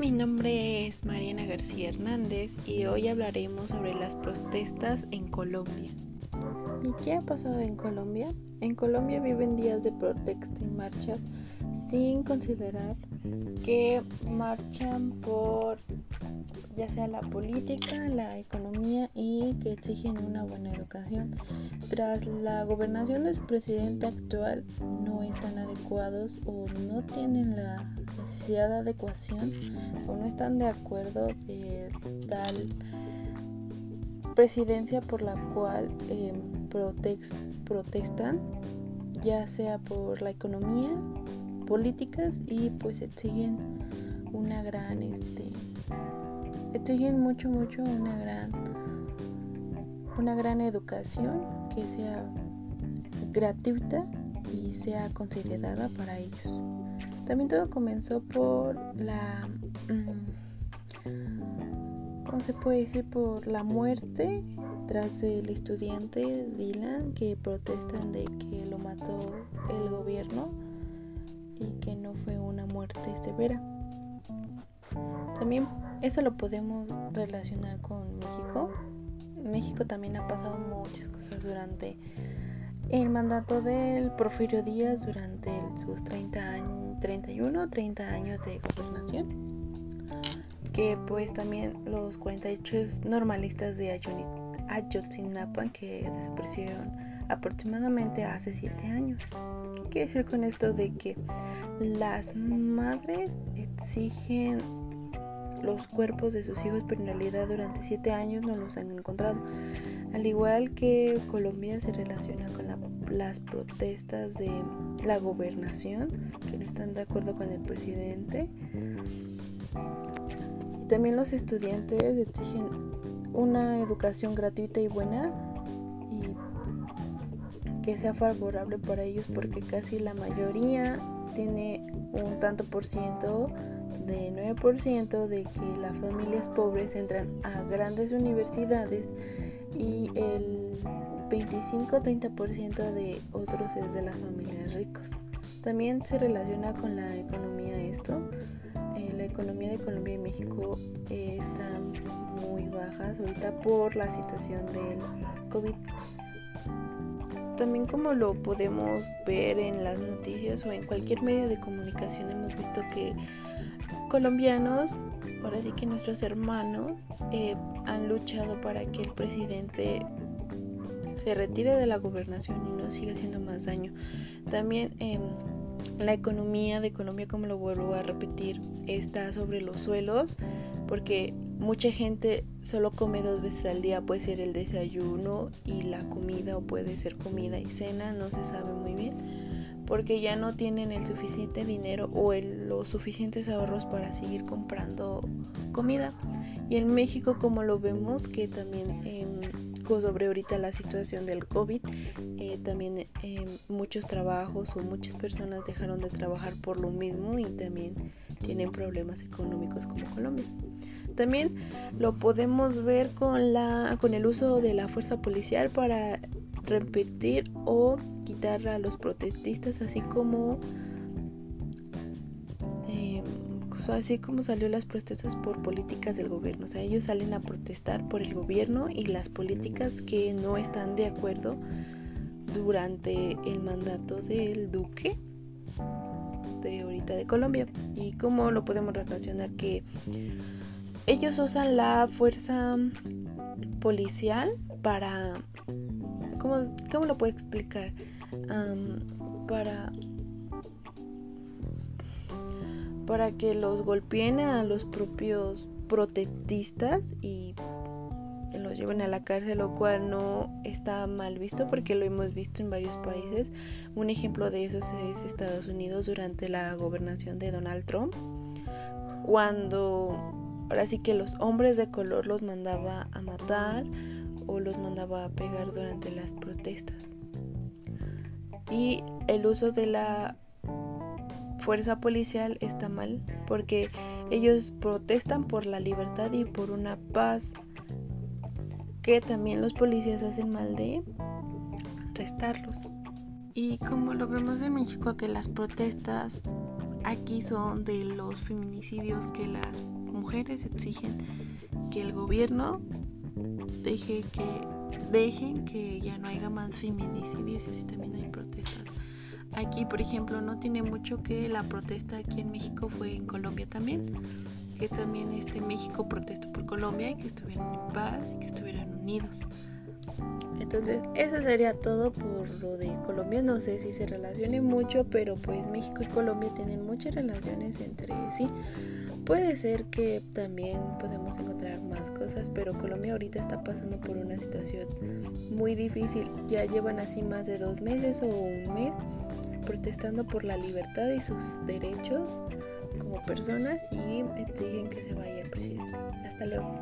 mi nombre es Mariana García Hernández y hoy hablaremos sobre las protestas en Colombia. ¿Y qué ha pasado en Colombia? En Colombia viven días de protesta y marchas sin considerar que marchan por ya sea la política, la economía y que exigen una buena educación. Tras la gobernación del presidente actual no están adecuados o no tienen la necesidad de adecuación o no están de acuerdo eh, tal presidencia por la cual eh, protestan ya sea por la economía políticas y pues exigen una gran este exigen mucho mucho una gran una gran educación que sea gratuita y sea considerada para ellos. También todo comenzó por la mm, ¿cómo se puede decir? por la muerte tras del estudiante Dylan que protestan de que lo mató el gobierno y que no fue una muerte severa. También eso lo podemos relacionar con México. México también ha pasado muchas cosas durante el mandato del Porfirio Díaz durante sus 30 años, 31, 30 años de gobernación. Que pues también los 48 normalistas de Ayotzinapa que desaparecieron aproximadamente hace 7 años. ¿Qué quiere decir con esto de que las madres exigen los cuerpos de sus hijos, pero en realidad durante siete años no los han encontrado. Al igual que Colombia se relaciona con las protestas de la gobernación, que no están de acuerdo con el presidente. Y también los estudiantes exigen una educación gratuita y buena y que sea favorable para ellos porque casi la mayoría tiene un tanto por ciento de 9% de que las familias pobres entran a grandes universidades y el 25-30% de otros es de las familias ricas. También se relaciona con la economía esto. Eh, la economía de Colombia y México están muy bajas ahorita por la situación del COVID. También como lo podemos ver en las noticias o en cualquier medio de comunicación hemos visto que colombianos, ahora sí que nuestros hermanos, eh, han luchado para que el presidente se retire de la gobernación y no siga haciendo más daño. También em, la economía de Colombia, como lo vuelvo a repetir, está sobre los suelos porque mucha gente solo come dos veces al día, puede ser el desayuno y la comida o puede ser comida y cena, no se sabe muy bien porque ya no tienen el suficiente dinero o los suficientes ahorros para seguir comprando comida. Y en México, como lo vemos, que también eh, sobre ahorita la situación del COVID, eh, también em, muchos trabajos o muchas personas dejaron de trabajar por lo mismo y también tienen problemas económicos como Colombia. También lo podemos ver con, la, con el uso de la fuerza policial para repetir o quitar a los protestistas, así como eh, así como salió las protestas por políticas del gobierno. O sea, ellos salen a protestar por el gobierno y las políticas que no están de acuerdo durante el mandato del duque de ahorita de Colombia. Y cómo lo podemos relacionar que ellos usan la fuerza policial para ¿Cómo, cómo lo puedo explicar? para para que los golpeen a los propios protestistas y los lleven a la cárcel, lo cual no está mal visto porque lo hemos visto en varios países. Un ejemplo de eso es Estados Unidos durante la gobernación de Donald Trump, cuando ahora sí que los hombres de color los mandaba a matar o los mandaba a pegar durante las protestas. Y el uso de la fuerza policial está mal porque ellos protestan por la libertad y por una paz que también los policías hacen mal de restarlos. Y como lo vemos en México que las protestas aquí son de los feminicidios que las mujeres exigen que el gobierno deje que dejen que ya no haya más feminicidios y así también hay protestas. Aquí, por ejemplo, no tiene mucho que la protesta aquí en México fue en Colombia también, que también este México protestó por Colombia y que estuvieran en paz y que estuvieran unidos. Entonces, eso sería todo por lo de Colombia. No sé si se relacione mucho, pero pues México y Colombia tienen muchas relaciones entre sí. Puede ser que también podemos encontrar más cosas, pero Colombia ahorita está pasando por una situación muy difícil. Ya llevan así más de dos meses o un mes protestando por la libertad y sus derechos como personas y exigen que se vaya el presidente. Hasta luego.